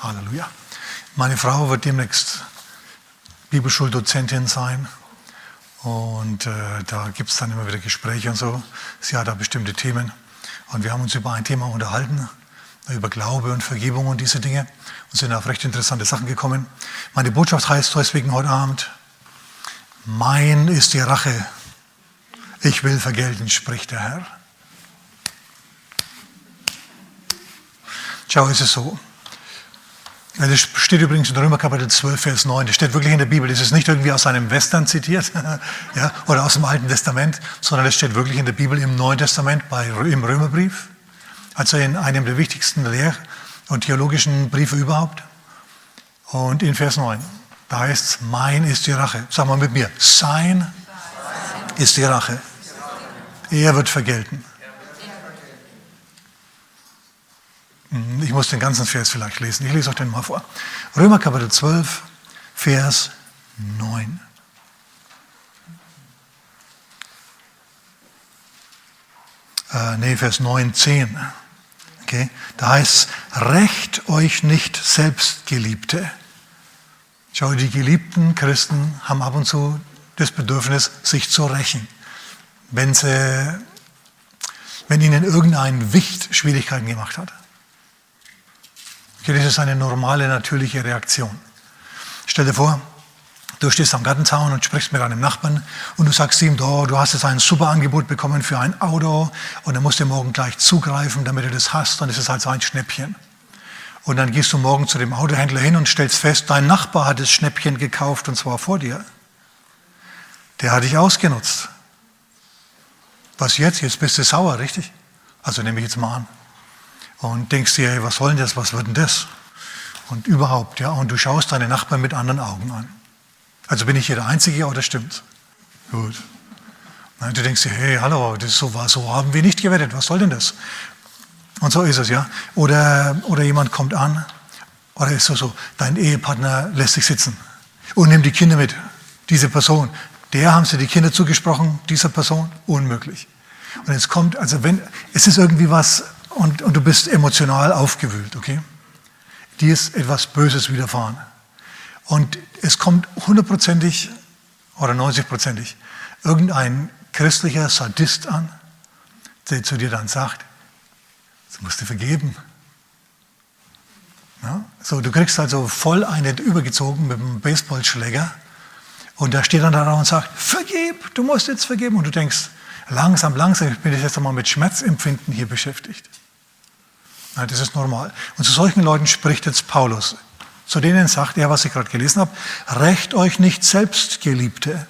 Halleluja. Meine Frau wird demnächst Bibelschuldozentin sein. Und äh, da gibt es dann immer wieder Gespräche und so. Sie hat da bestimmte Themen. Und wir haben uns über ein Thema unterhalten, über Glaube und Vergebung und diese Dinge. Und sind auf recht interessante Sachen gekommen. Meine Botschaft heißt deswegen heute Abend, mein ist die Rache. Ich will vergelten, spricht der Herr. Schau, ist es so. Das steht übrigens in Römer Kapitel 12, Vers 9. Das steht wirklich in der Bibel. Das ist nicht irgendwie aus einem Western zitiert ja, oder aus dem Alten Testament, sondern das steht wirklich in der Bibel im Neuen Testament, bei, im Römerbrief. Also in einem der wichtigsten Lehr- und theologischen Briefe überhaupt. Und in Vers 9, da heißt es, mein ist die Rache. Sag mal mit mir, sein ist die Rache. Er wird vergelten. Ich muss den ganzen Vers vielleicht lesen. Ich lese euch den mal vor. Römer Kapitel 12, Vers 9. Äh, nee, Vers 9, 10. Okay? Da heißt es, rächt euch nicht selbst, Geliebte. Schau, die geliebten Christen haben ab und zu das Bedürfnis, sich zu rächen, wenn, sie, wenn ihnen irgendein Wicht Schwierigkeiten gemacht hat. Okay, das ist eine normale, natürliche Reaktion. Stell dir vor, du stehst am Gartenzaun und sprichst mit einem Nachbarn und du sagst ihm, oh, du hast jetzt ein super Angebot bekommen für ein Auto und dann musst du morgen gleich zugreifen, damit du das hast und es ist halt so ein Schnäppchen. Und dann gehst du morgen zu dem Autohändler hin und stellst fest, dein Nachbar hat das Schnäppchen gekauft und zwar vor dir. Der hat dich ausgenutzt. Was jetzt? Jetzt bist du sauer, richtig? Also nehme ich jetzt mal an und denkst dir, hey, was soll denn das, was wird denn das? Und überhaupt, ja, und du schaust deine Nachbarn mit anderen Augen an. Also bin ich hier der Einzige oder stimmt? Gut. Und du denkst dir, hey, hallo, das so, so haben wir nicht gewettet, was soll denn das? Und so ist es, ja. Oder, oder jemand kommt an, oder ist so, so, dein Ehepartner lässt sich sitzen und nimmt die Kinder mit. Diese Person, der haben sie die Kinder zugesprochen, dieser Person, unmöglich. Und jetzt kommt, also wenn, es ist irgendwie was, und, und du bist emotional aufgewühlt, okay? Dir ist etwas Böses widerfahren. Und es kommt hundertprozentig oder 90-prozentig irgendein christlicher Sadist an, der zu dir dann sagt, das musst du vergeben. Ja? So, du kriegst also voll einen übergezogen mit einem Baseballschläger und da steht dann da und sagt, vergib, du musst jetzt vergeben. Und du denkst, langsam, langsam, ich bin jetzt einmal mit Schmerzempfinden hier beschäftigt. Ja, das ist normal. Und zu solchen Leuten spricht jetzt Paulus. Zu denen sagt er, was ich gerade gelesen habe, rächt euch nicht selbst, Geliebte,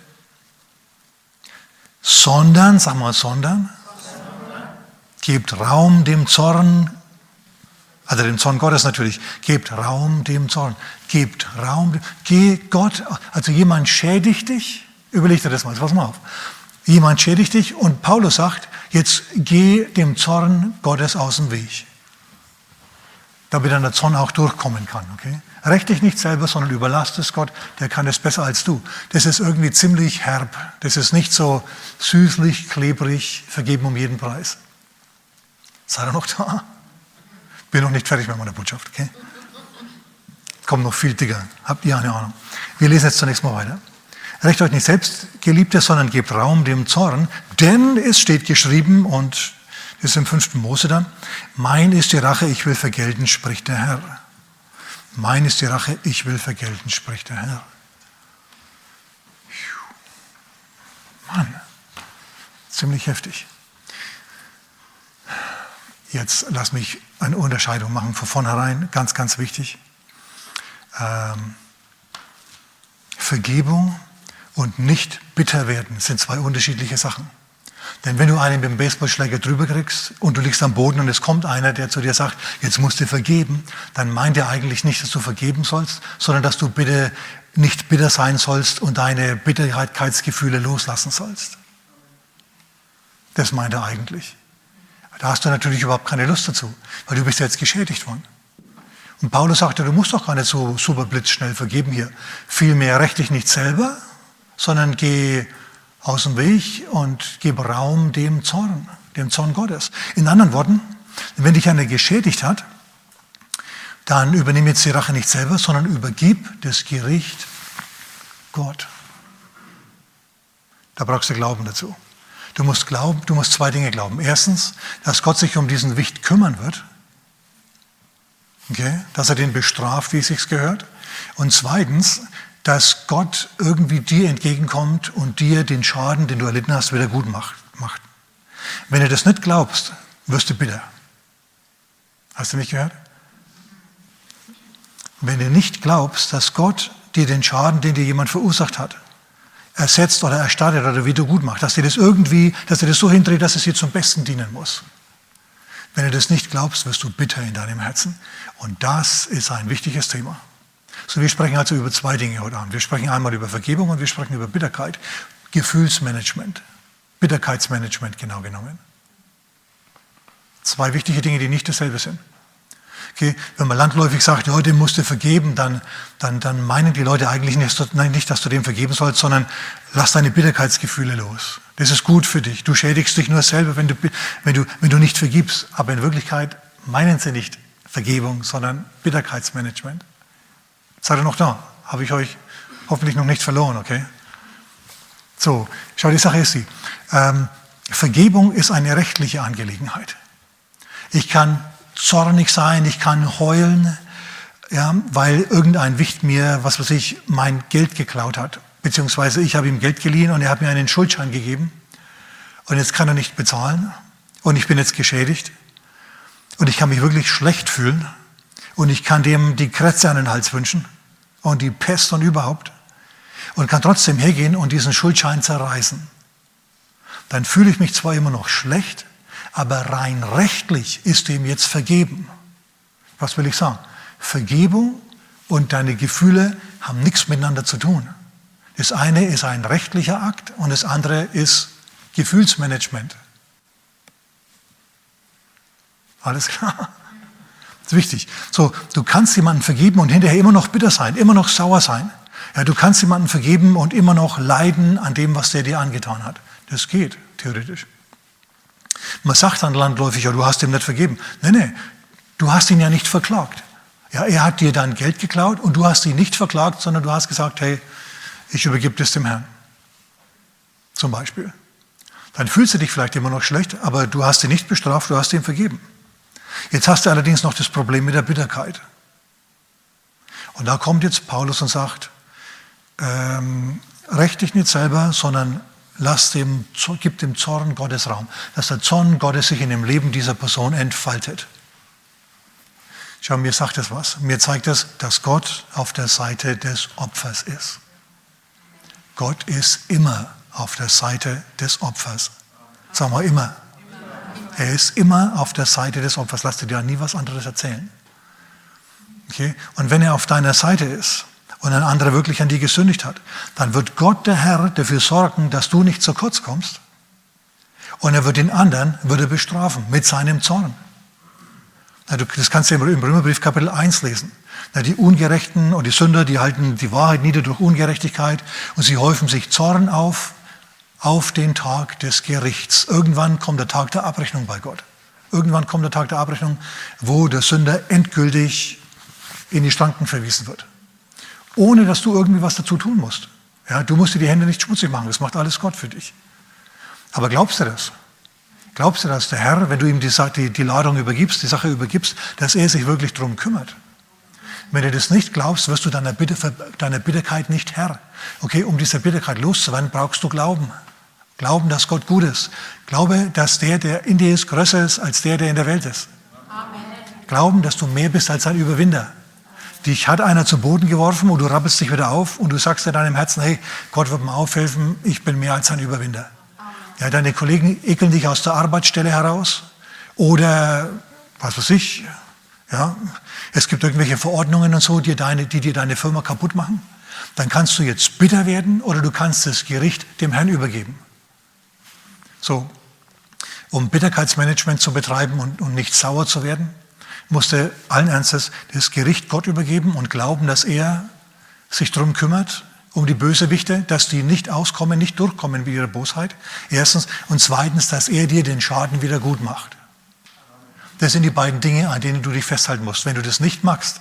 sondern, sag mal, sondern, gebt Raum dem Zorn, also dem Zorn Gottes natürlich, gebt Raum dem Zorn, gebt Raum, geh Gott, also jemand schädigt dich, überleg dir das mal, pass mal auf, jemand schädigt dich und Paulus sagt, jetzt geh dem Zorn Gottes aus dem Weg damit dann der Zorn auch durchkommen kann. Okay? Recht dich nicht selber, sondern überlass es Gott, der kann es besser als du. Das ist irgendwie ziemlich herb. Das ist nicht so süßlich, klebrig, vergeben um jeden Preis. Seid ihr noch da? Bin noch nicht fertig mit meiner Botschaft. Okay? Kommt noch viel dicker. Habt ihr eine Ahnung? Wir lesen jetzt zunächst mal weiter. Recht euch nicht selbst, Geliebte, sondern gebt Raum dem Zorn, denn es steht geschrieben und ist im fünften Mose dann. Mein ist die Rache, ich will vergelten, spricht der Herr. Mein ist die Rache, ich will vergelten, spricht der Herr. Mann, ziemlich heftig. Jetzt lass mich eine Unterscheidung machen von vornherein, ganz, ganz wichtig. Ähm, Vergebung und nicht bitter werden sind zwei unterschiedliche Sachen. Denn wenn du einen mit dem Baseballschläger drüber kriegst und du liegst am Boden und es kommt einer, der zu dir sagt, jetzt musst du vergeben, dann meint er eigentlich nicht, dass du vergeben sollst, sondern dass du bitte nicht bitter sein sollst und deine Bitterkeitsgefühle loslassen sollst. Das meint er eigentlich. Da hast du natürlich überhaupt keine Lust dazu, weil du bist jetzt geschädigt worden. Und Paulus sagte, du musst doch gar nicht so super blitzschnell vergeben hier. Vielmehr recht dich nicht selber, sondern geh aus dem Weg und gib Raum dem Zorn, dem Zorn Gottes. In anderen Worten, wenn dich einer geschädigt hat, dann übernimm jetzt die Rache nicht selber, sondern übergib das Gericht Gott. Da brauchst du Glauben dazu. Du musst glauben, du musst zwei Dinge glauben. Erstens, dass Gott sich um diesen Wicht kümmern wird. Okay? Dass er den bestraft, wie es sich gehört. Und zweitens, dass Gott irgendwie dir entgegenkommt und dir den Schaden, den du erlitten hast, wieder gut macht. Wenn du das nicht glaubst, wirst du bitter. Hast du mich gehört? Wenn du nicht glaubst, dass Gott dir den Schaden, den dir jemand verursacht hat, ersetzt oder erstattet oder wieder gut macht, dass dir das irgendwie, dass dir das so hindreht, dass es dir zum Besten dienen muss. Wenn du das nicht glaubst, wirst du bitter in deinem Herzen. Und das ist ein wichtiges Thema. So, wir sprechen also über zwei Dinge heute Abend. Wir sprechen einmal über Vergebung und wir sprechen über Bitterkeit. Gefühlsmanagement. Bitterkeitsmanagement genau genommen. Zwei wichtige Dinge, die nicht dasselbe sind. Okay, wenn man landläufig sagt, ja, musst du vergeben, dann, dann, dann meinen die Leute eigentlich nicht, nicht, dass du dem vergeben sollst, sondern lass deine Bitterkeitsgefühle los. Das ist gut für dich. Du schädigst dich nur selber, wenn du, wenn du, wenn du nicht vergibst. Aber in Wirklichkeit meinen sie nicht Vergebung, sondern Bitterkeitsmanagement. Seid ihr noch da? Habe ich euch hoffentlich noch nicht verloren, okay? So, schau, die Sache ist sie. Ähm, Vergebung ist eine rechtliche Angelegenheit. Ich kann zornig sein, ich kann heulen, ja, weil irgendein Wicht mir, was weiß ich, mein Geld geklaut hat. Beziehungsweise ich habe ihm Geld geliehen und er hat mir einen Schuldschein gegeben. Und jetzt kann er nicht bezahlen. Und ich bin jetzt geschädigt. Und ich kann mich wirklich schlecht fühlen. Und ich kann dem die Krätze an den Hals wünschen und die Pest und überhaupt und kann trotzdem hergehen und diesen Schuldschein zerreißen. Dann fühle ich mich zwar immer noch schlecht, aber rein rechtlich ist ihm jetzt vergeben. Was will ich sagen? Vergebung und deine Gefühle haben nichts miteinander zu tun. Das eine ist ein rechtlicher Akt und das andere ist Gefühlsmanagement. Alles klar? Ist wichtig. So, du kannst jemanden vergeben und hinterher immer noch bitter sein, immer noch sauer sein. Ja, du kannst jemanden vergeben und immer noch leiden an dem, was der dir angetan hat. Das geht, theoretisch. Man sagt dann landläufig, ja, du hast ihm nicht vergeben. Nein, nein, du hast ihn ja nicht verklagt. Ja, er hat dir dein Geld geklaut und du hast ihn nicht verklagt, sondern du hast gesagt, hey, ich übergebe das dem Herrn. Zum Beispiel. Dann fühlst du dich vielleicht immer noch schlecht, aber du hast ihn nicht bestraft, du hast ihm vergeben. Jetzt hast du allerdings noch das Problem mit der Bitterkeit. Und da kommt jetzt Paulus und sagt, ähm, rächt dich nicht selber, sondern lass dem, gib dem Zorn Gottes Raum, dass der Zorn Gottes sich in dem Leben dieser Person entfaltet. Schau, mir sagt das was. Mir zeigt es, dass Gott auf der Seite des Opfers ist. Gott ist immer auf der Seite des Opfers. Sagen wir immer. Er ist immer auf der Seite des Opfers. Lass dir ja nie was anderes erzählen. Okay? Und wenn er auf deiner Seite ist und ein anderer wirklich an dir gesündigt hat, dann wird Gott, der Herr, dafür sorgen, dass du nicht zu kurz kommst. Und er wird den anderen würde bestrafen mit seinem Zorn. Das kannst du im Römerbrief Kapitel 1 lesen. Die Ungerechten und die Sünder, die halten die Wahrheit nieder durch Ungerechtigkeit und sie häufen sich Zorn auf auf den Tag des Gerichts. Irgendwann kommt der Tag der Abrechnung bei Gott. Irgendwann kommt der Tag der Abrechnung, wo der Sünder endgültig in die Schranken verwiesen wird. Ohne dass du irgendwie was dazu tun musst. Ja, du musst dir die Hände nicht schmutzig machen, das macht alles Gott für dich. Aber glaubst du das? Glaubst du, dass der Herr, wenn du ihm die, die, die Ladung übergibst, die Sache übergibst, dass er sich wirklich darum kümmert? Wenn du das nicht glaubst, wirst du deiner, Bitte, deiner Bitterkeit nicht Herr. Okay, um diese Bitterkeit loszuwerden, brauchst du Glauben. Glauben, dass Gott gut ist. Glaube, dass der, der in dir ist, größer ist als der, der in der Welt ist. Amen. Glauben, dass du mehr bist als ein Überwinder. Dich hat einer zu Boden geworfen und du rappelst dich wieder auf und du sagst in deinem Herzen, hey, Gott wird mir aufhelfen, ich bin mehr als ein Überwinder. Ja, deine Kollegen ekeln dich aus der Arbeitsstelle heraus oder was weiß ich, ja, es gibt irgendwelche Verordnungen und so, die, deine, die dir deine Firma kaputt machen. Dann kannst du jetzt bitter werden oder du kannst das Gericht dem Herrn übergeben. So, um Bitterkeitsmanagement zu betreiben und, und nicht sauer zu werden, musste allen Ernstes das Gericht Gott übergeben und glauben, dass er sich darum kümmert, um die Bösewichte, dass die nicht auskommen, nicht durchkommen mit ihrer Bosheit. Erstens. Und zweitens, dass er dir den Schaden wieder gut macht. Das sind die beiden Dinge, an denen du dich festhalten musst. Wenn du das nicht machst,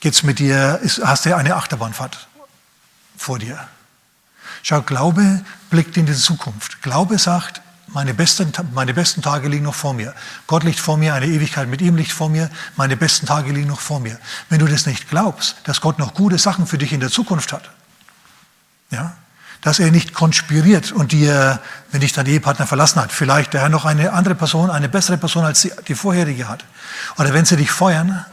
geht's mit dir, hast du eine Achterbahnfahrt vor dir. Schau, Glaube blickt in die Zukunft. Glaube sagt, meine besten, meine besten Tage liegen noch vor mir. Gott liegt vor mir, eine Ewigkeit mit ihm liegt vor mir, meine besten Tage liegen noch vor mir. Wenn du das nicht glaubst, dass Gott noch gute Sachen für dich in der Zukunft hat, ja, dass er nicht konspiriert und dir, wenn dich dein Ehepartner verlassen hat, vielleicht der Herr noch eine andere Person, eine bessere Person als die, die vorherige hat. Oder wenn sie dich feuern,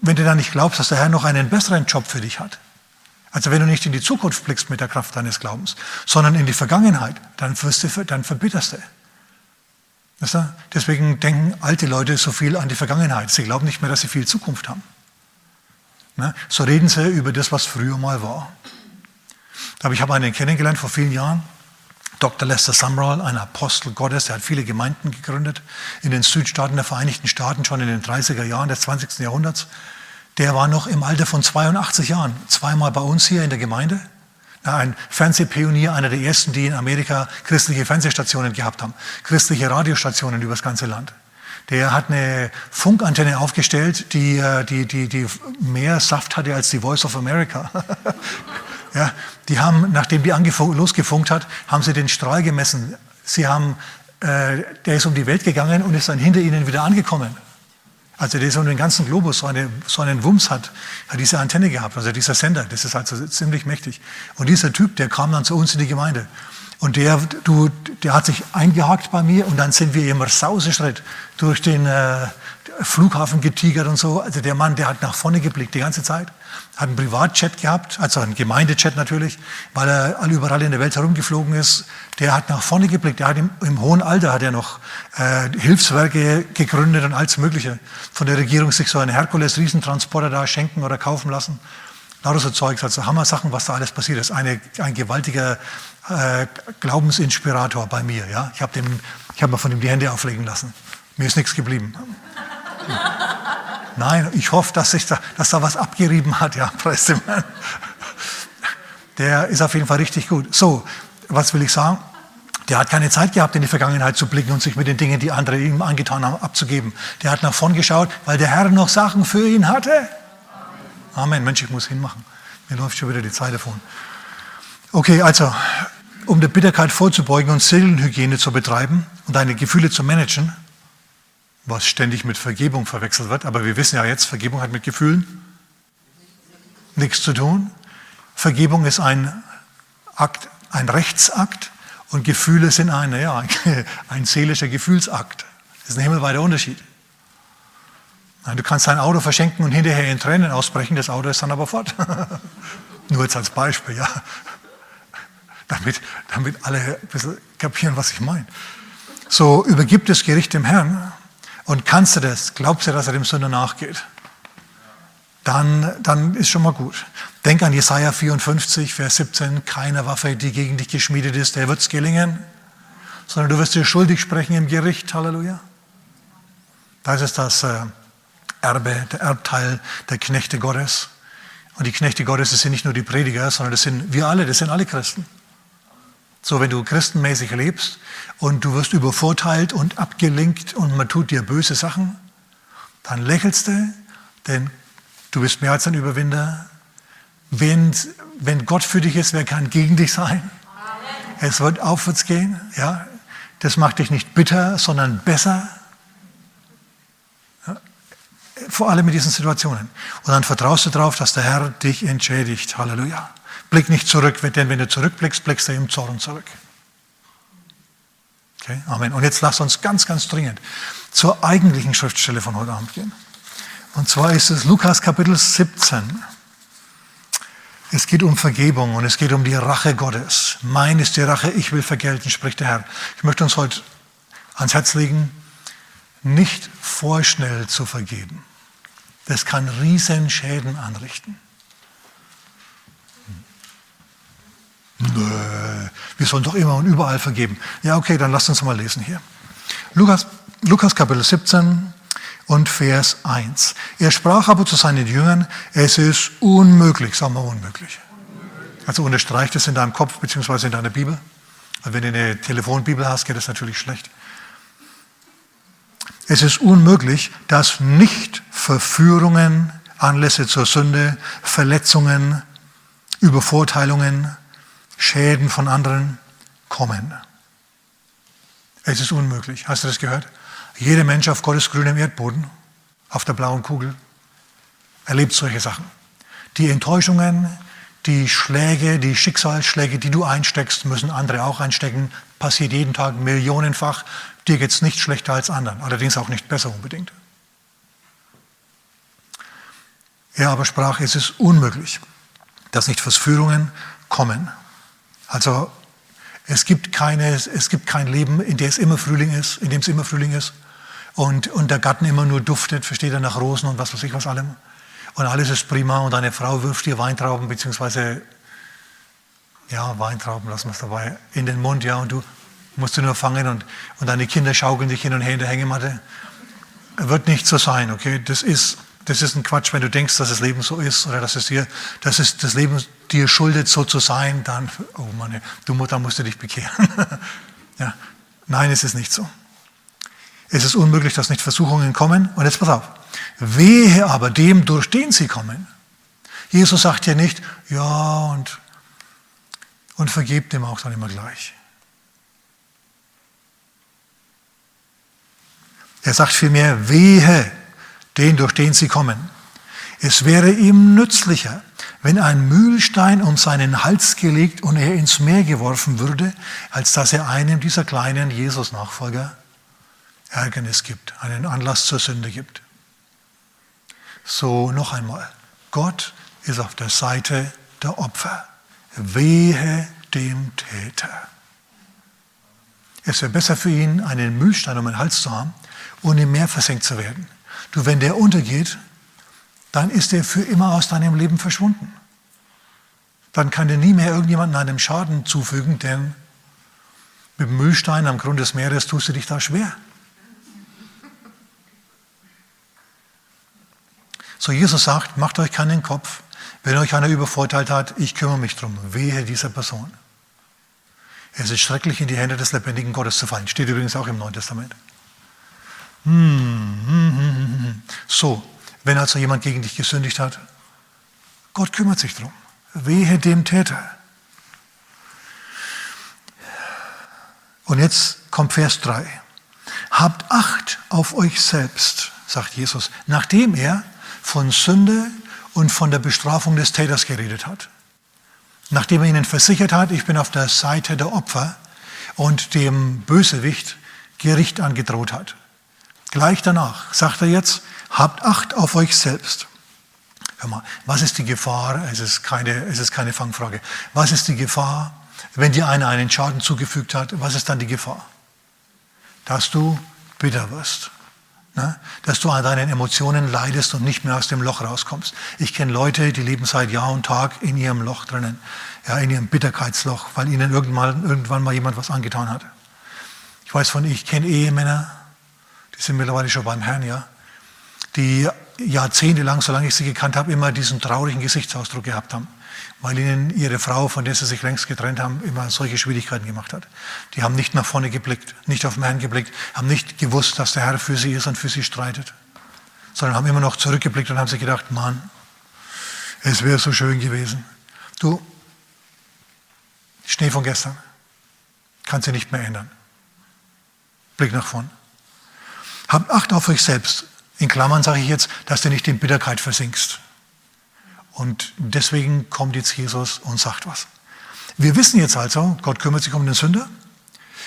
wenn du dann nicht glaubst, dass der Herr noch einen besseren Job für dich hat. Also wenn du nicht in die Zukunft blickst mit der Kraft deines Glaubens, sondern in die Vergangenheit, dann, wirst du, dann verbitterst du. Weißt du? Deswegen denken alte Leute so viel an die Vergangenheit. Sie glauben nicht mehr, dass sie viel Zukunft haben. Ne? So reden sie über das, was früher mal war. Aber ich habe einen kennengelernt vor vielen Jahren, Dr. Lester Sumrall, ein Apostel Gottes, der hat viele Gemeinden gegründet in den Südstaaten der Vereinigten Staaten schon in den 30er Jahren des 20. Jahrhunderts. Der war noch im Alter von 82 Jahren, zweimal bei uns hier in der Gemeinde. Ein Fernsehpionier, einer der ersten, die in Amerika christliche Fernsehstationen gehabt haben, christliche Radiostationen über das ganze Land. Der hat eine Funkantenne aufgestellt, die, äh, die, die, die mehr Saft hatte als die Voice of America. Ja, die haben, nachdem die losgefunkt hat, haben sie den Strahl gemessen. Sie haben, äh, der ist um die Welt gegangen und ist dann hinter ihnen wieder angekommen. Also der ist um den ganzen Globus so, eine, so einen Wumms hat, hat diese Antenne gehabt, also dieser Sender, das ist also ziemlich mächtig. Und dieser Typ, der kam dann zu uns in die Gemeinde. Und der, du, der hat sich eingehakt bei mir und dann sind wir immer Sauseschritt durch den äh, Flughafen getigert und so. Also der Mann, der hat nach vorne geblickt die ganze Zeit hat einen Privatchat gehabt, also einen Gemeindechat natürlich, weil er all überall in der Welt herumgeflogen ist. Der hat nach vorne geblickt. Der hat im, im hohen Alter hat er noch äh, Hilfswerke gegründet und alles Mögliche. Von der Regierung sich so einen Herkules-Riesentransporter da schenken oder kaufen lassen. Lauter so Zeugs, also Hammer-Sachen, was da alles passiert ist. Eine, ein gewaltiger äh, Glaubensinspirator bei mir. Ja? Ich habe hab mir von ihm die Hände auflegen lassen. Mir ist nichts geblieben. Nein, ich hoffe, dass, sich da, dass da was abgerieben hat. Ja, Der ist auf jeden Fall richtig gut. So, was will ich sagen? Der hat keine Zeit gehabt, in die Vergangenheit zu blicken und sich mit den Dingen, die andere ihm angetan haben, abzugeben. Der hat nach vorn geschaut, weil der Herr noch Sachen für ihn hatte. Amen. Mensch, ich muss hinmachen. Mir läuft schon wieder die Zeit davon. Okay, also, um der Bitterkeit vorzubeugen und Seelenhygiene zu betreiben und deine Gefühle zu managen, was ständig mit Vergebung verwechselt wird. Aber wir wissen ja jetzt, Vergebung hat mit Gefühlen nichts zu tun. Vergebung ist ein Akt, ein Rechtsakt und Gefühle sind ein, ja, ein seelischer Gefühlsakt. Das ist ein himmelweiter Unterschied. Du kannst dein Auto verschenken und hinterher in Tränen ausbrechen, das Auto ist dann aber fort. Nur jetzt als Beispiel, ja. Damit, damit alle ein bisschen kapieren, was ich meine. So übergibt das Gericht dem Herrn und kannst du das, glaubst du, dass er dem Sünder nachgeht, dann, dann ist schon mal gut. Denk an Jesaja 54, Vers 17, keine Waffe, die gegen dich geschmiedet ist, der wird es gelingen, sondern du wirst dir schuldig sprechen im Gericht, Halleluja. Das ist das äh, Erbe, der Erbteil der Knechte Gottes. Und die Knechte Gottes, das sind nicht nur die Prediger, sondern das sind wir alle, das sind alle Christen. So, wenn du christenmäßig lebst und du wirst übervorteilt und abgelenkt und man tut dir böse Sachen, dann lächelst du, denn du bist mehr als ein Überwinder. Wenn, wenn Gott für dich ist, wer kann gegen dich sein? Amen. Es wird aufwärts gehen, ja. Das macht dich nicht bitter, sondern besser. Ja? Vor allem in diesen Situationen. Und dann vertraust du darauf, dass der Herr dich entschädigt. Halleluja. Blick nicht zurück, denn wenn du zurückblickst, blickst du im Zorn zurück. Okay, Amen. Und jetzt lass uns ganz, ganz dringend zur eigentlichen Schriftstelle von heute Abend gehen. Und zwar ist es Lukas Kapitel 17. Es geht um Vergebung und es geht um die Rache Gottes. Mein ist die Rache, ich will vergelten, spricht der Herr. Ich möchte uns heute ans Herz legen, nicht vorschnell zu vergeben. Das kann riesen Schäden anrichten. Nö, wir sollen doch immer und überall vergeben. Ja, okay, dann lasst uns mal lesen hier. Lukas, Lukas Kapitel 17 und Vers 1. Er sprach aber zu seinen Jüngern, es ist unmöglich, sagen wir unmöglich. Also unterstreicht es in deinem Kopf beziehungsweise in deiner Bibel. Wenn du eine Telefonbibel hast, geht das natürlich schlecht. Es ist unmöglich, dass nicht Verführungen Anlässe zur Sünde, Verletzungen, Übervorteilungen, Schäden von anderen kommen. Es ist unmöglich. Hast du das gehört? Jeder Mensch auf Gottes grünem Erdboden, auf der blauen Kugel, erlebt solche Sachen. Die Enttäuschungen, die Schläge, die Schicksalsschläge, die du einsteckst, müssen andere auch einstecken. Passiert jeden Tag millionenfach. Dir geht es nicht schlechter als anderen, allerdings auch nicht besser unbedingt. Er aber sprach, es ist unmöglich, dass nicht Verführungen kommen. Also es gibt, keine, es gibt kein Leben, in dem es immer Frühling ist, in dem es immer Frühling ist und, und der Garten immer nur duftet, versteht er, nach Rosen und was weiß ich was allem. Und alles ist prima und deine Frau wirft dir Weintrauben, beziehungsweise, ja, Weintrauben, lassen wir es dabei, in den Mund, ja, und du musst du nur fangen und, und deine Kinder schaukeln dich hin und her in der Hängematte. Wird nicht so sein, okay? Das ist, das ist ein Quatsch, wenn du denkst, dass das Leben so ist oder dass es dir, dass es das Leben dir schuldet, so zu sein, dann, oh Mann, du Mutter, musst du dich bekehren. ja. Nein, es ist nicht so. Es ist unmöglich, dass nicht Versuchungen kommen. Und jetzt pass auf. Wehe aber dem, durch den sie kommen. Jesus sagt ja nicht, ja, und, und vergebt dem auch dann immer gleich. Er sagt vielmehr, wehe den, durch den sie kommen. Es wäre ihm nützlicher, wenn ein Mühlstein um seinen Hals gelegt und er ins Meer geworfen würde, als dass er einem dieser kleinen Jesus-Nachfolger Ärgernis gibt, einen Anlass zur Sünde gibt. So noch einmal, Gott ist auf der Seite der Opfer. Wehe dem Täter. Es wäre besser für ihn, einen Mühlstein um den Hals zu haben und im Meer versenkt zu werden, Du, wenn der untergeht, dann ist er für immer aus deinem Leben verschwunden. Dann kann dir nie mehr irgendjemandem einem Schaden zufügen, denn mit dem Mühlstein am Grund des Meeres tust du dich da schwer. So Jesus sagt, macht euch keinen Kopf. Wenn euch einer übervorteilt hat, ich kümmere mich drum. Wehe dieser Person. Es ist schrecklich, in die Hände des lebendigen Gottes zu fallen. Steht übrigens auch im Neuen Testament. So, wenn also jemand gegen dich gesündigt hat, Gott kümmert sich darum. Wehe dem Täter. Und jetzt kommt Vers 3. Habt Acht auf euch selbst, sagt Jesus, nachdem er von Sünde und von der Bestrafung des Täters geredet hat. Nachdem er ihnen versichert hat, ich bin auf der Seite der Opfer und dem Bösewicht Gericht angedroht hat. Gleich danach sagt er jetzt, habt Acht auf euch selbst. Hör mal, was ist die Gefahr? Es ist keine, es ist keine Fangfrage. Was ist die Gefahr, wenn dir einer einen Schaden zugefügt hat? Was ist dann die Gefahr? Dass du bitter wirst. Ne? Dass du an deinen Emotionen leidest und nicht mehr aus dem Loch rauskommst. Ich kenne Leute, die leben seit Jahr und Tag in ihrem Loch drinnen, ja, in ihrem Bitterkeitsloch, weil ihnen irgendwann, irgendwann mal jemand was angetan hat. Ich weiß von, ich kenne Ehemänner, die sind mittlerweile schon beim Herrn, ja, die jahrzehntelang, solange ich sie gekannt habe, immer diesen traurigen Gesichtsausdruck gehabt haben, weil ihnen ihre Frau, von der sie sich längst getrennt haben, immer solche Schwierigkeiten gemacht hat. Die haben nicht nach vorne geblickt, nicht auf den Herrn geblickt, haben nicht gewusst, dass der Herr für sie ist und für sie streitet, sondern haben immer noch zurückgeblickt und haben sich gedacht, Mann, es wäre so schön gewesen. Du, Schnee von gestern, kannst du nicht mehr ändern. Blick nach vorn. Habt Acht auf euch selbst. In Klammern sage ich jetzt, dass du nicht in Bitterkeit versinkst. Und deswegen kommt jetzt Jesus und sagt was. Wir wissen jetzt also, Gott kümmert sich um den Sünder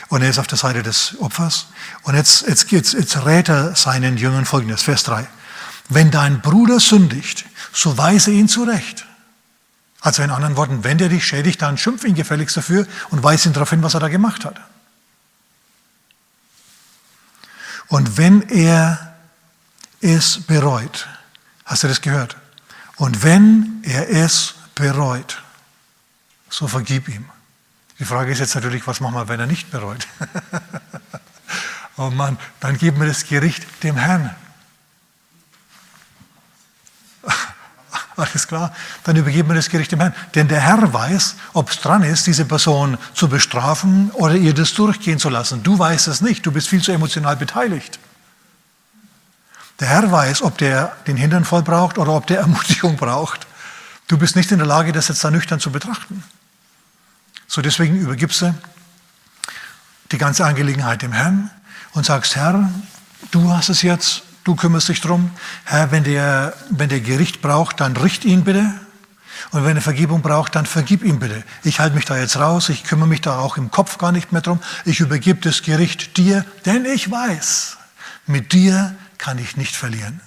und er ist auf der Seite des Opfers. Und jetzt, jetzt, jetzt, jetzt rät er seinen Jüngern folgendes, Vers 3. Wenn dein Bruder sündigt, so weise ihn zurecht. Also in anderen Worten, wenn der dich schädigt, dann schimpf ihn gefälligst dafür und weise ihn darauf hin, was er da gemacht hat. Und wenn er es bereut, hast du das gehört? Und wenn er es bereut, so vergib ihm. Die Frage ist jetzt natürlich, was machen wir, wenn er nicht bereut? oh Mann, dann geben wir das Gericht dem Herrn. Alles klar? Dann übergeben wir das Gericht dem Herrn. Denn der Herr weiß, ob es dran ist, diese Person zu bestrafen oder ihr das durchgehen zu lassen. Du weißt es nicht. Du bist viel zu emotional beteiligt. Der Herr weiß, ob der den Hintern voll braucht oder ob der Ermutigung braucht. Du bist nicht in der Lage, das jetzt da nüchtern zu betrachten. So deswegen übergibst du die ganze Angelegenheit dem Herrn und sagst, Herr, du hast es jetzt, du kümmerst dich drum. Herr, wenn der, wenn der Gericht braucht, dann richt ihn bitte. Und wenn er Vergebung braucht, dann vergib ihm bitte. Ich halte mich da jetzt raus, ich kümmere mich da auch im Kopf gar nicht mehr drum. Ich übergebe das Gericht dir, denn ich weiß, mit dir kann ich nicht verlieren.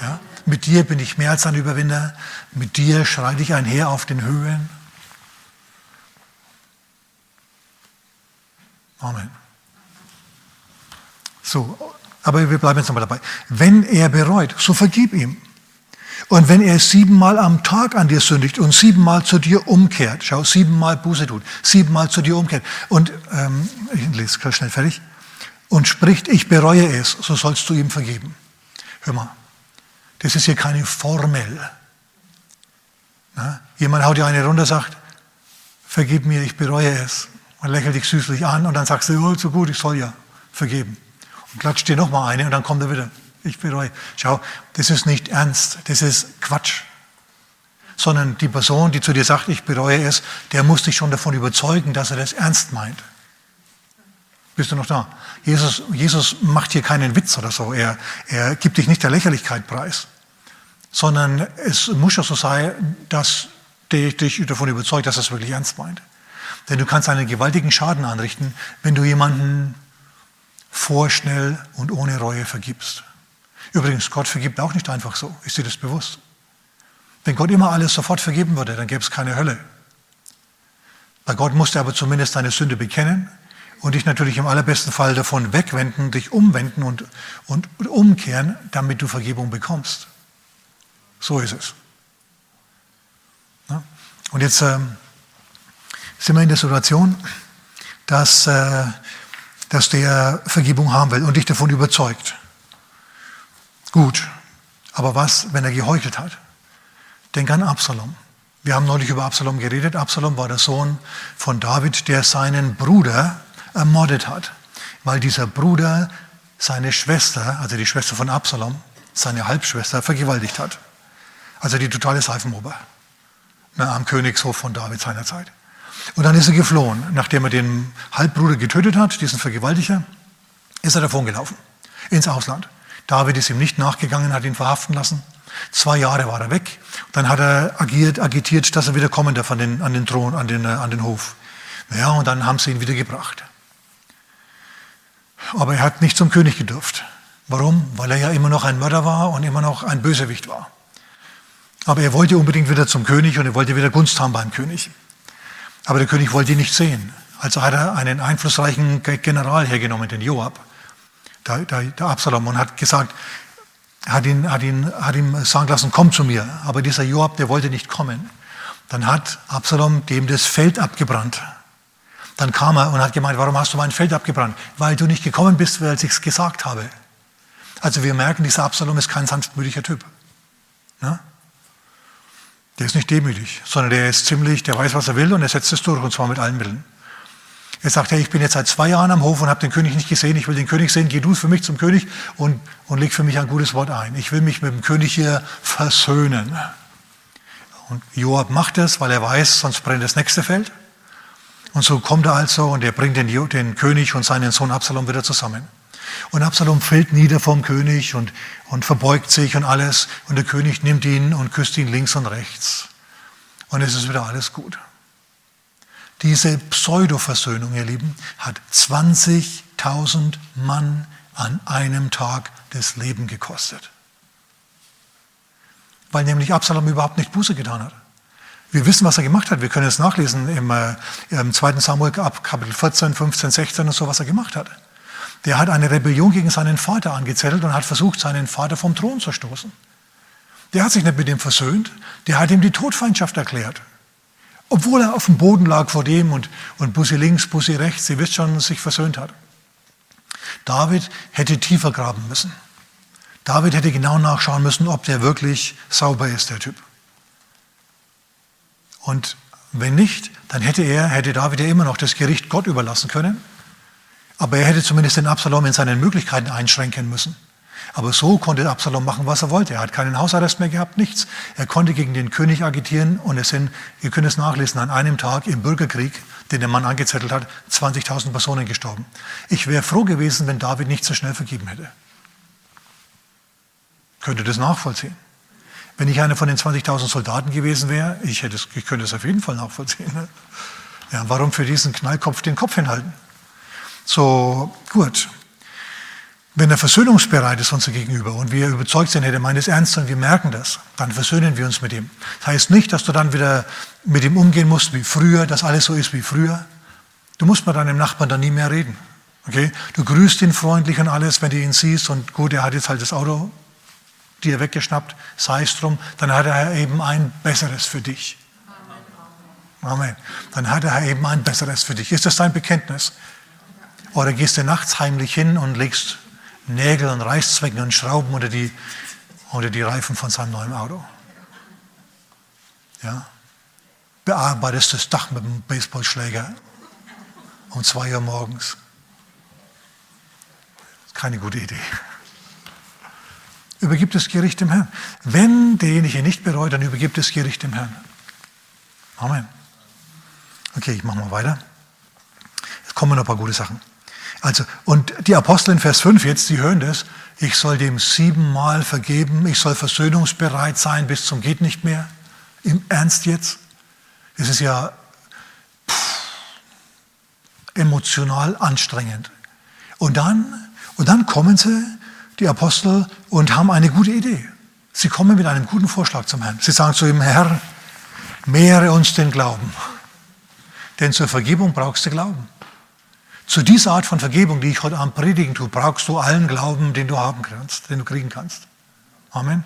Ja? Mit dir bin ich mehr als ein Überwinder. Mit dir schreite ich einher auf den Höhen. Amen. So, aber wir bleiben jetzt nochmal dabei. Wenn er bereut, so vergib ihm. Und wenn er siebenmal am Tag an dir sündigt und siebenmal zu dir umkehrt, schau, siebenmal Buße tut, siebenmal zu dir umkehrt und, ähm, ich lese ganz schnell fertig, und spricht, ich bereue es, so sollst du ihm vergeben. Hör mal, das ist hier keine Formel. Na? Jemand haut dir eine runter, sagt, vergib mir, ich bereue es. Und lächelt dich süßlich an und dann sagst du, oh, so gut, ich soll ja vergeben. Und klatscht dir nochmal eine und dann kommt er wieder. Ich bereue. Schau, das ist nicht ernst, das ist Quatsch. Sondern die Person, die zu dir sagt, ich bereue es, der muss dich schon davon überzeugen, dass er das ernst meint. Bist du noch da? Jesus, Jesus macht hier keinen Witz oder so. Er, er gibt dich nicht der Lächerlichkeit preis, sondern es muss ja so sein, dass der dich davon überzeugt, dass er es wirklich ernst meint. Denn du kannst einen gewaltigen Schaden anrichten, wenn du jemanden vorschnell und ohne Reue vergibst. Übrigens, Gott vergibt auch nicht einfach so. Ist dir das bewusst? Wenn Gott immer alles sofort vergeben würde, dann gäbe es keine Hölle. Bei Gott musst du aber zumindest deine Sünde bekennen und dich natürlich im allerbesten Fall davon wegwenden, dich umwenden und, und umkehren, damit du Vergebung bekommst. So ist es. Und jetzt ähm, sind wir in der Situation, dass, äh, dass der Vergebung haben will und dich davon überzeugt. Gut, aber was, wenn er geheuchelt hat? Denk an Absalom. Wir haben neulich über Absalom geredet. Absalom war der Sohn von David, der seinen Bruder ermordet hat, weil dieser Bruder seine Schwester, also die Schwester von Absalom, seine Halbschwester, vergewaltigt hat. Also die totale Seifenober na, am Königshof von David seiner Zeit. Und dann ist er geflohen. Nachdem er den Halbbruder getötet hat, diesen Vergewaltiger, ist er davon gelaufen ins Ausland. David ist ihm nicht nachgegangen, hat ihn verhaften lassen. Zwei Jahre war er weg. Dann hat er agiert, agitiert, dass er wieder kommen darf an den, an den Thron, an den, an den Hof. Ja, und dann haben sie ihn wieder gebracht. Aber er hat nicht zum König gedurft. Warum? Weil er ja immer noch ein Mörder war und immer noch ein Bösewicht war. Aber er wollte unbedingt wieder zum König und er wollte wieder Gunst haben beim König. Aber der König wollte ihn nicht sehen. Also hat er einen einflussreichen General hergenommen, den Joab der, der, der Absalom, und hat gesagt, hat ihn, hat, ihn, hat ihm sagen lassen, komm zu mir. Aber dieser Joab, der wollte nicht kommen. Dann hat Absalom dem das Feld abgebrannt. Dann kam er und hat gemeint, warum hast du mein Feld abgebrannt? Weil du nicht gekommen bist, weil ich es gesagt habe. Also wir merken, dieser Absalom ist kein sanftmütiger Typ. Ne? Der ist nicht demütig, sondern der ist ziemlich, der weiß, was er will und er setzt es durch und zwar mit allen Mitteln. Er sagt, hey, ich bin jetzt seit zwei Jahren am Hof und habe den König nicht gesehen. Ich will den König sehen. Geh du für mich zum König und, und leg für mich ein gutes Wort ein. Ich will mich mit dem König hier versöhnen. Und Joab macht das, weil er weiß, sonst brennt das nächste Feld. Und so kommt er also und er bringt den, den König und seinen Sohn Absalom wieder zusammen. Und Absalom fällt nieder vom König und, und verbeugt sich und alles. Und der König nimmt ihn und küsst ihn links und rechts. Und es ist wieder alles gut. Diese Pseudo-Versöhnung, ihr Lieben, hat 20.000 Mann an einem Tag das Leben gekostet. Weil nämlich Absalom überhaupt nicht Buße getan hat. Wir wissen, was er gemacht hat. Wir können es nachlesen im, äh, im 2. Samuel ab Kapitel 14, 15, 16 und so, was er gemacht hat. Der hat eine Rebellion gegen seinen Vater angezettelt und hat versucht, seinen Vater vom Thron zu stoßen. Der hat sich nicht mit ihm versöhnt, der hat ihm die Todfeindschaft erklärt. Obwohl er auf dem Boden lag vor dem und, und Bussi links, Bussi rechts, Sie wisst schon, sich versöhnt hat. David hätte tiefer graben müssen. David hätte genau nachschauen müssen, ob der wirklich sauber ist, der Typ. Und wenn nicht, dann hätte er, hätte David ja immer noch das Gericht Gott überlassen können. Aber er hätte zumindest den Absalom in seinen Möglichkeiten einschränken müssen. Aber so konnte Absalom machen, was er wollte. Er hat keinen Hausarrest mehr gehabt, nichts. Er konnte gegen den König agitieren und es sind, ihr könnt es nachlesen, an einem Tag im Bürgerkrieg, den der Mann angezettelt hat, 20.000 Personen gestorben. Ich wäre froh gewesen, wenn David nicht so schnell vergeben hätte. Könnte das nachvollziehen. Wenn ich einer von den 20.000 Soldaten gewesen wäre, ich, hätte ich könnte es auf jeden Fall nachvollziehen. Ne? Ja, warum für diesen Knallkopf den Kopf hinhalten? So, gut. Wenn er versöhnungsbereit ist unser Gegenüber und wir überzeugt sind, er meint es ernst und wir merken das, dann versöhnen wir uns mit ihm. Das heißt nicht, dass du dann wieder mit ihm umgehen musst wie früher, dass alles so ist wie früher. Du musst mit deinem Nachbarn dann nie mehr reden. Okay? Du grüßt ihn freundlich und alles, wenn du ihn siehst und gut, er hat jetzt halt das Auto dir weggeschnappt, sei es drum, dann hat er eben ein besseres für dich. Amen. Dann hat er eben ein besseres für dich. Ist das dein Bekenntnis? Oder gehst du nachts heimlich hin und legst Nägel und Reißzwecken und Schrauben unter die, unter die Reifen von seinem neuen Auto. Ja? Bearbeitest das Dach mit dem Baseballschläger um zwei Uhr morgens. Keine gute Idee. Übergibt das Gericht dem Herrn. Wenn derjenige nicht bereut, dann übergibt das Gericht dem Herrn. Amen. Okay, ich mache mal weiter. Es kommen noch ein paar gute Sachen. Also, und die Apostel in Vers 5 jetzt, die hören das, ich soll dem siebenmal vergeben, ich soll versöhnungsbereit sein bis zum geht nicht mehr. Im Ernst jetzt? Es ist ja pff, emotional anstrengend. Und dann, und dann kommen sie, die Apostel, und haben eine gute Idee. Sie kommen mit einem guten Vorschlag zum Herrn. Sie sagen zu ihm, Herr, mehre uns den Glauben. Denn zur Vergebung brauchst du Glauben. Zu dieser Art von Vergebung, die ich heute Abend predigen tue, brauchst du allen Glauben, den du haben kannst, den du kriegen kannst. Amen.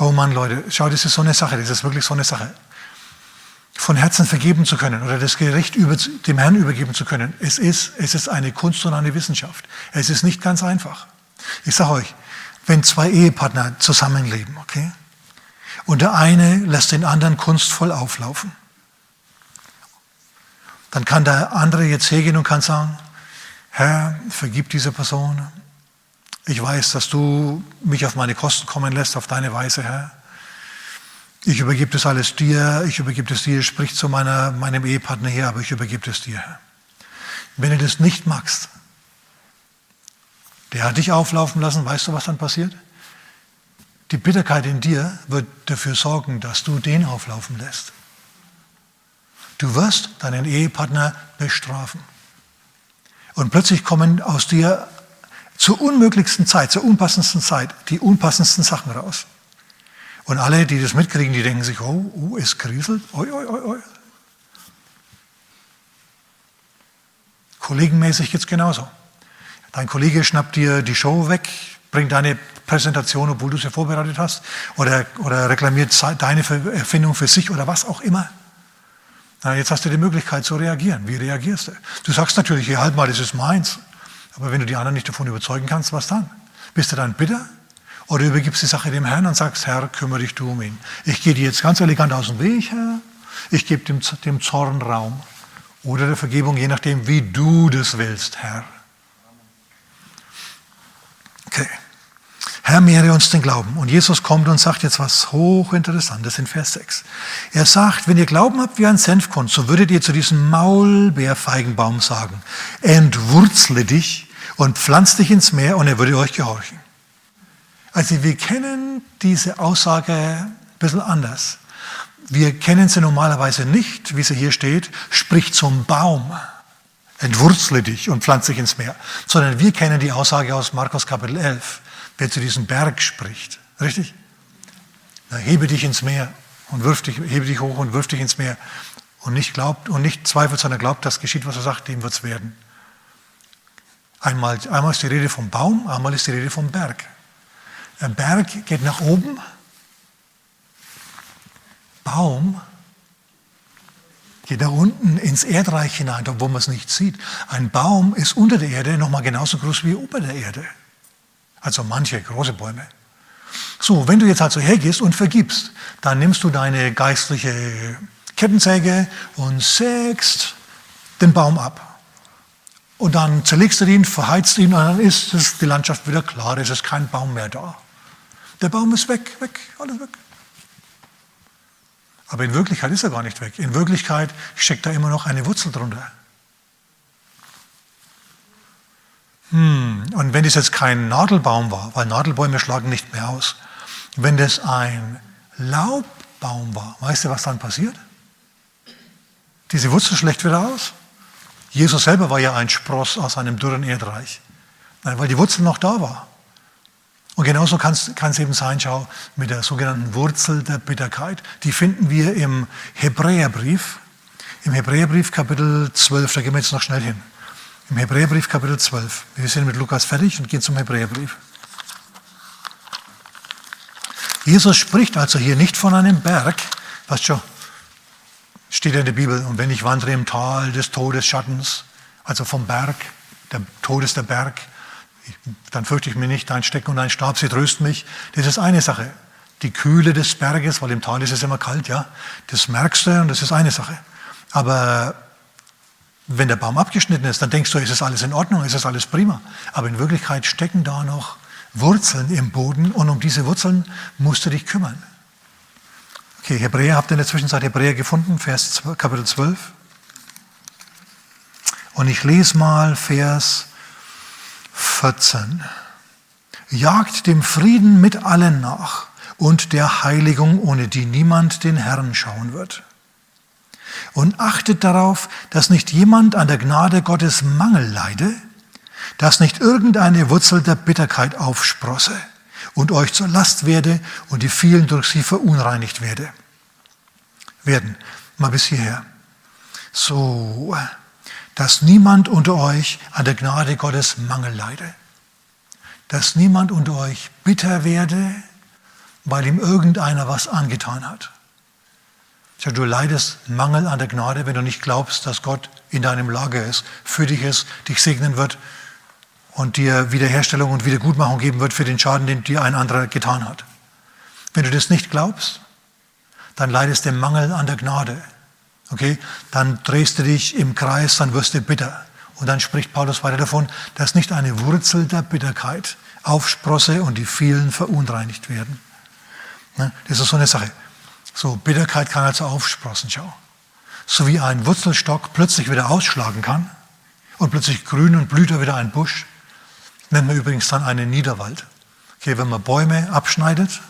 Oh Mann, Leute, schau, das ist so eine Sache, das ist wirklich so eine Sache. Von Herzen vergeben zu können oder das Gericht über, dem Herrn übergeben zu können, es ist, es ist eine Kunst und eine Wissenschaft. Es ist nicht ganz einfach. Ich sage euch, wenn zwei Ehepartner zusammenleben, okay, und der eine lässt den anderen kunstvoll auflaufen, dann kann der andere jetzt hergehen und kann sagen, Herr, vergib diese Person. Ich weiß, dass du mich auf meine Kosten kommen lässt, auf deine Weise, Herr. Ich übergebe das alles dir, ich übergebe das dir, sprich zu meiner, meinem Ehepartner her, aber ich übergebe das dir, Herr. Wenn du das nicht magst, der hat dich auflaufen lassen, weißt du, was dann passiert? Die Bitterkeit in dir wird dafür sorgen, dass du den auflaufen lässt. Du wirst deinen Ehepartner bestrafen. Und plötzlich kommen aus dir zur unmöglichsten Zeit, zur unpassendsten Zeit, die unpassendsten Sachen raus. Und alle, die das mitkriegen, die denken sich, oh, oh es kriselt, oi, oi, oi, oi. Kollegenmäßig geht es genauso. Dein Kollege schnappt dir die Show weg, bringt deine Präsentation, obwohl du sie vorbereitet hast, oder, oder reklamiert deine Erfindung für sich oder was auch immer. Na, jetzt hast du die Möglichkeit zu reagieren. Wie reagierst du? Du sagst natürlich, hier halt mal, das ist meins. Aber wenn du die anderen nicht davon überzeugen kannst, was dann? Bist du dann bitter? Oder übergibst die Sache dem Herrn und sagst, Herr, kümmere dich du um ihn. Ich gehe dir jetzt ganz elegant aus dem Weg, Herr. Ich gebe dem, dem Zorn Raum. Oder der Vergebung, je nachdem, wie du das willst, Herr. Okay. Herr, mehre uns den Glauben. Und Jesus kommt und sagt jetzt was hochinteressantes in Vers 6. Er sagt, wenn ihr Glauben habt wie ein Senfkorn, so würdet ihr zu diesem Maulbeerfeigenbaum sagen, entwurzle dich und pflanz dich ins Meer und er würde euch gehorchen. Also wir kennen diese Aussage ein bisschen anders. Wir kennen sie normalerweise nicht, wie sie hier steht, sprich zum Baum, entwurzle dich und pflanz dich ins Meer, sondern wir kennen die Aussage aus Markus Kapitel 11 wer zu diesem Berg spricht. Richtig? Na, hebe dich ins Meer und wirf dich, hebe dich hoch und wirf dich ins Meer. Und nicht glaubt und nicht zweifelt, sondern glaubt, das geschieht, was er sagt, dem wird es werden. Einmal, einmal ist die Rede vom Baum, einmal ist die Rede vom Berg. Der Berg geht nach oben, Baum geht nach unten ins Erdreich hinein, wo man es nicht sieht. Ein Baum ist unter der Erde nochmal genauso groß wie über der Erde. Also manche große Bäume. So, wenn du jetzt also hergehst und vergibst, dann nimmst du deine geistliche Kettensäge und sägst den Baum ab. Und dann zerlegst du ihn, verheizt ihn und dann ist die Landschaft wieder klar, es ist kein Baum mehr da. Der Baum ist weg, weg, alles weg. Aber in Wirklichkeit ist er gar nicht weg. In Wirklichkeit steckt da immer noch eine Wurzel drunter. Hm, und wenn das jetzt kein Nadelbaum war, weil Nadelbäume schlagen nicht mehr aus, wenn das ein Laubbaum war, weißt du, was dann passiert? Diese Wurzel schlägt wieder aus. Jesus selber war ja ein Spross aus einem dürren Erdreich, weil die Wurzel noch da war. Und genauso kann es eben sein, schau, mit der sogenannten Wurzel der Bitterkeit. Die finden wir im Hebräerbrief, im Hebräerbrief Kapitel 12, da gehen wir jetzt noch schnell hin. Im Hebräerbrief Kapitel 12. Wir sind mit Lukas fertig und gehen zum Hebräerbrief. Jesus spricht also hier nicht von einem Berg, was schon steht in der Bibel, und wenn ich wandere im Tal des Todesschattens, also vom Berg, der Todes der Berg, dann fürchte ich mich nicht, dein Stecken und dein Stab, sie trösten mich. Das ist eine Sache. Die Kühle des Berges, weil im Tal ist es immer kalt, ja, das merkst du und das ist eine Sache. Aber wenn der Baum abgeschnitten ist, dann denkst du, ist es alles in Ordnung, ist es alles prima. Aber in Wirklichkeit stecken da noch Wurzeln im Boden und um diese Wurzeln musst du dich kümmern. Okay, Hebräer, habt ihr in der Zwischenzeit Hebräer gefunden, Vers Kapitel 12? Und ich lese mal Vers 14. Jagt dem Frieden mit allen nach und der Heiligung, ohne die niemand den Herrn schauen wird. Und achtet darauf, dass nicht jemand an der Gnade Gottes Mangel leide, dass nicht irgendeine Wurzel der Bitterkeit aufsprosse und euch zur Last werde und die vielen durch sie verunreinigt werde. Werden. Mal bis hierher. So, dass niemand unter euch an der Gnade Gottes Mangel leide. Dass niemand unter euch bitter werde, weil ihm irgendeiner was angetan hat. Du leidest Mangel an der Gnade, wenn du nicht glaubst, dass Gott in deinem Lager ist, für dich ist, dich segnen wird und dir Wiederherstellung und Wiedergutmachung geben wird für den Schaden, den dir ein anderer getan hat. Wenn du das nicht glaubst, dann leidest du Mangel an der Gnade. Okay? Dann drehst du dich im Kreis, dann wirst du bitter. Und dann spricht Paulus weiter davon, dass nicht eine Wurzel der Bitterkeit aufsprosse und die vielen verunreinigt werden. Ne? Das ist so eine Sache. So, Bitterkeit kann also aufsprossen, schau. So wie ein Wurzelstock plötzlich wieder ausschlagen kann und plötzlich grün und blüht er wieder ein Busch, nennt man übrigens dann einen Niederwald. Okay, wenn man Bäume abschneidet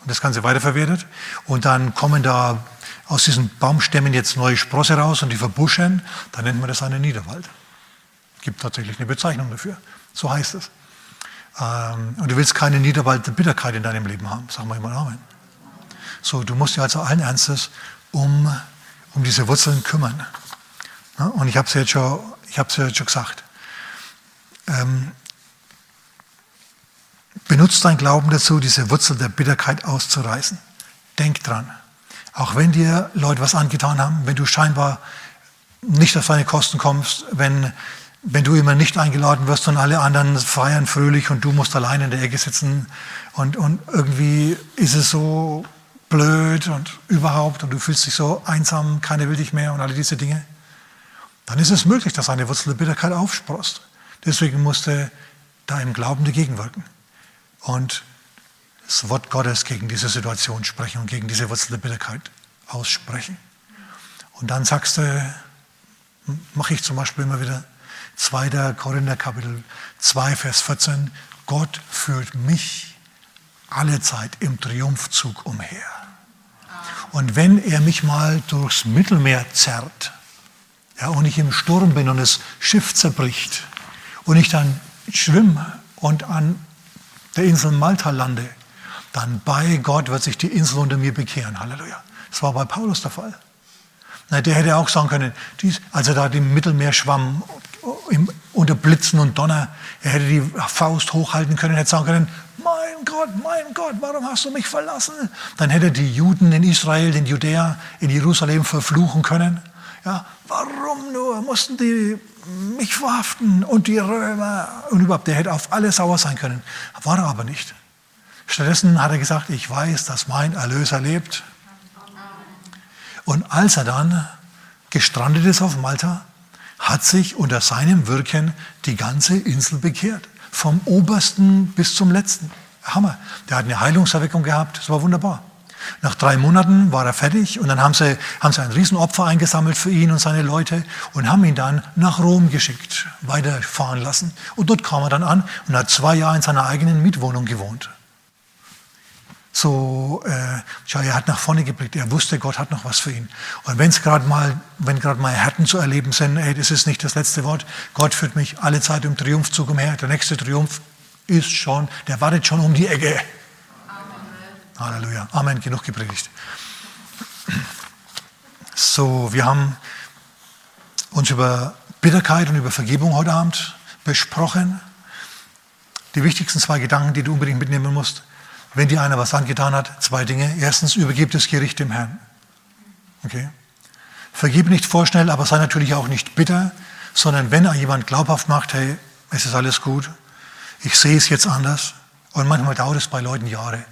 und das Ganze weiterverwertet und dann kommen da aus diesen Baumstämmen jetzt neue Sprosse raus und die verbuschen, dann nennt man das einen Niederwald. Gibt tatsächlich eine Bezeichnung dafür. So heißt es. Ähm, und du willst keine Niederwald der Bitterkeit in deinem Leben haben. Sag mal immer Amen. So, du musst dich also allen Ernstes um, um diese Wurzeln kümmern. Und ich habe es jetzt, schon, hab's jetzt schon gesagt. Ähm, benutzt dein Glauben dazu, diese Wurzel der Bitterkeit auszureißen. Denk dran. Auch wenn dir Leute was angetan haben, wenn du scheinbar nicht auf deine Kosten kommst, wenn, wenn du immer nicht eingeladen wirst und alle anderen feiern fröhlich und du musst allein in der Ecke sitzen und, und irgendwie ist es so blöd und überhaupt und du fühlst dich so einsam, keiner will dich mehr und alle diese Dinge, dann ist es möglich, dass eine Wurzel der Bitterkeit aufsprost. Deswegen musste da im Glauben dagegen wirken und das Wort Gottes gegen diese Situation sprechen und gegen diese Wurzel der Bitterkeit aussprechen. Und dann sagst du, mache ich zum Beispiel immer wieder 2. Korinther Kapitel 2, Vers 14, Gott führt mich alle Zeit im Triumphzug umher. Und wenn er mich mal durchs Mittelmeer zerrt, ja, und ich im Sturm bin und das Schiff zerbricht und ich dann schwimme und an der Insel Malta lande, dann bei Gott wird sich die Insel unter mir bekehren. Halleluja. Das war bei Paulus der Fall. Na, der hätte auch sagen können, dies, als er da im Mittelmeer schwamm, im, unter Blitzen und Donner, er hätte die Faust hochhalten können, hätte sagen können, mein Gott, mein Gott, warum hast du mich verlassen? Dann hätte die Juden in Israel, den Judäer in Jerusalem verfluchen können. Ja, warum nur mussten die mich verhaften und die Römer und überhaupt, der hätte auf alles sauer sein können. War er aber nicht. Stattdessen hat er gesagt, ich weiß, dass mein Erlöser lebt. Und als er dann gestrandet ist auf Malta, hat sich unter seinem Wirken die ganze Insel bekehrt. Vom obersten bis zum letzten. Hammer. Der hat eine Heilungserweckung gehabt. Das war wunderbar. Nach drei Monaten war er fertig und dann haben sie, haben sie ein Riesenopfer eingesammelt für ihn und seine Leute und haben ihn dann nach Rom geschickt, weiterfahren lassen. Und dort kam er dann an und hat zwei Jahre in seiner eigenen Mietwohnung gewohnt. So, äh, schau, er hat nach vorne geblickt. Er wusste, Gott hat noch was für ihn. Und wenn es gerade mal, wenn gerade mal Härten zu erleben sind, ey, das ist nicht das letzte Wort. Gott führt mich alle Zeit im Triumphzug umher. Der nächste Triumph ist schon, der wartet schon um die Ecke. Halleluja. Amen. Genug gepredigt. So, wir haben uns über Bitterkeit und über Vergebung heute Abend besprochen. Die wichtigsten zwei Gedanken, die du unbedingt mitnehmen musst, wenn dir einer was angetan hat, zwei Dinge. Erstens, übergib das Gericht dem Herrn. Okay? Vergib nicht vorschnell, aber sei natürlich auch nicht bitter, sondern wenn jemand glaubhaft macht, hey, es ist alles gut, ich sehe es jetzt anders. Und manchmal dauert es bei Leuten Jahre.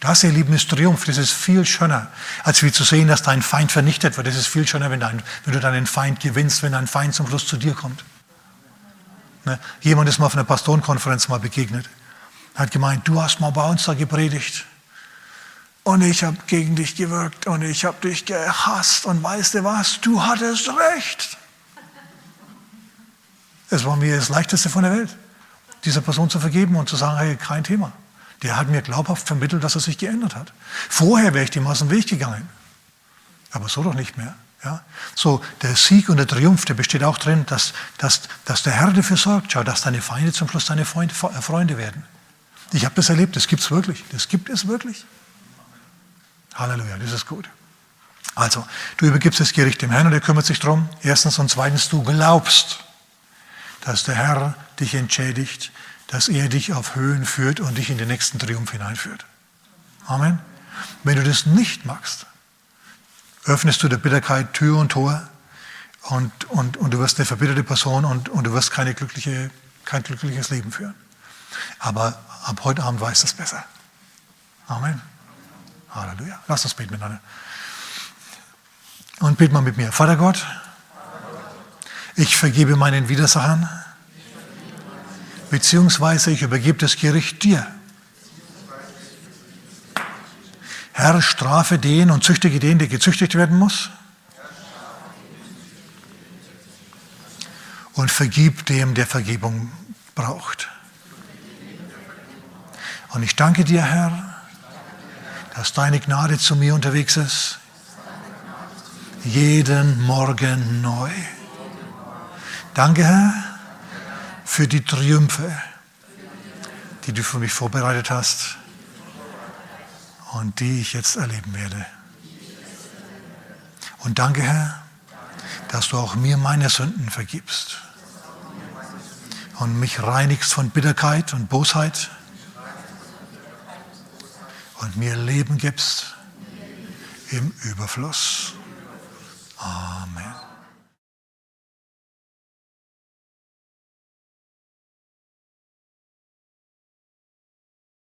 Das, ihr Lieben, ist Triumph. Das ist viel schöner, als wie zu sehen, dass dein Feind vernichtet wird. Das ist viel schöner, wenn, dein, wenn du deinen Feind gewinnst, wenn dein Feind zum Schluss zu dir kommt. Ne? Jemand ist mal auf einer Pastorenkonferenz mal begegnet. Hat gemeint, du hast mal bei uns da gepredigt. Und ich habe gegen dich gewirkt und ich habe dich gehasst. Und weißt du was? Du hattest recht. Es war mir das Leichteste von der Welt, dieser Person zu vergeben und zu sagen, hey, kein Thema. Der hat mir glaubhaft vermittelt, dass er sich geändert hat. Vorher wäre ich dem aus dem Weg gegangen. Aber so doch nicht mehr. Ja? So, der Sieg und der Triumph, der besteht auch drin, dass, dass, dass der Herr dafür sorgt, schau, dass deine Feinde zum Schluss deine Freunde, äh, Freunde werden. Ich habe das erlebt, das gibt es wirklich. Das gibt es wirklich. Halleluja, das ist gut. Also, du übergibst das Gericht dem Herrn und er kümmert sich darum. Erstens und zweitens, du glaubst, dass der Herr dich entschädigt dass er dich auf Höhen führt und dich in den nächsten Triumph hineinführt. Amen. Wenn du das nicht machst, öffnest du der Bitterkeit Tür und Tor und, und, und du wirst eine verbitterte Person und, und du wirst keine glückliche, kein glückliches Leben führen. Aber ab heute Abend weißt du es besser. Amen. Halleluja. Lass uns beten miteinander. Und beten mal mit mir. Vater Gott, ich vergebe meinen Widersachern beziehungsweise ich übergebe das Gericht dir. Herr, strafe den und züchtige den, der gezüchtigt werden muss. Und vergib dem, der Vergebung braucht. Und ich danke dir, Herr, dass deine Gnade zu mir unterwegs ist. Jeden Morgen neu. Danke, Herr für die Triumphe, die du für mich vorbereitet hast und die ich jetzt erleben werde. Und danke, Herr, dass du auch mir meine Sünden vergibst und mich reinigst von Bitterkeit und Bosheit und mir Leben gibst im Überfluss.